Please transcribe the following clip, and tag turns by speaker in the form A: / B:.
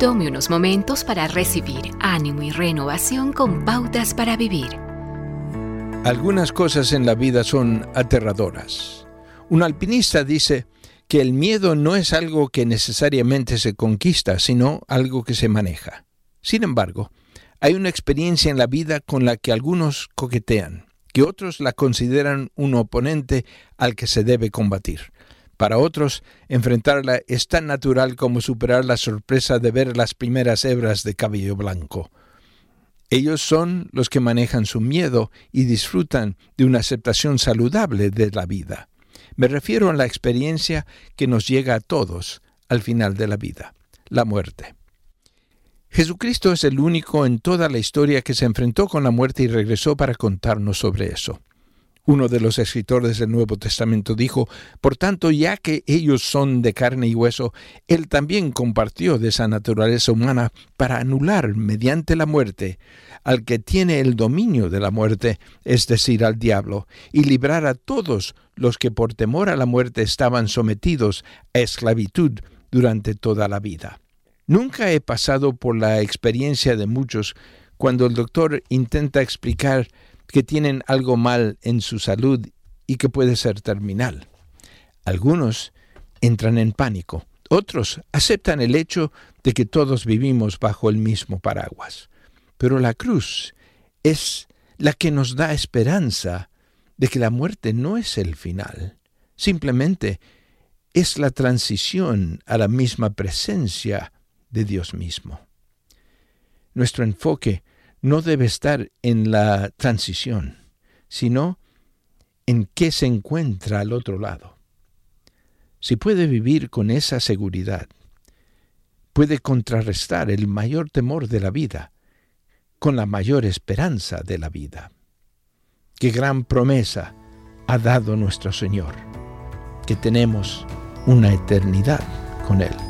A: Tome unos momentos para recibir ánimo y renovación con pautas para vivir.
B: Algunas cosas en la vida son aterradoras. Un alpinista dice que el miedo no es algo que necesariamente se conquista, sino algo que se maneja. Sin embargo, hay una experiencia en la vida con la que algunos coquetean, que otros la consideran un oponente al que se debe combatir. Para otros, enfrentarla es tan natural como superar la sorpresa de ver las primeras hebras de cabello blanco. Ellos son los que manejan su miedo y disfrutan de una aceptación saludable de la vida. Me refiero a la experiencia que nos llega a todos al final de la vida, la muerte. Jesucristo es el único en toda la historia que se enfrentó con la muerte y regresó para contarnos sobre eso. Uno de los escritores del Nuevo Testamento dijo, Por tanto, ya que ellos son de carne y hueso, Él también compartió de esa naturaleza humana para anular mediante la muerte al que tiene el dominio de la muerte, es decir, al diablo, y librar a todos los que por temor a la muerte estaban sometidos a esclavitud durante toda la vida. Nunca he pasado por la experiencia de muchos cuando el doctor intenta explicar que tienen algo mal en su salud y que puede ser terminal. Algunos entran en pánico, otros aceptan el hecho de que todos vivimos bajo el mismo paraguas. Pero la cruz es la que nos da esperanza de que la muerte no es el final, simplemente es la transición a la misma presencia de Dios mismo. Nuestro enfoque no debe estar en la transición, sino en qué se encuentra al otro lado. Si puede vivir con esa seguridad, puede contrarrestar el mayor temor de la vida con la mayor esperanza de la vida. Qué gran promesa ha dado nuestro Señor, que tenemos una eternidad con Él.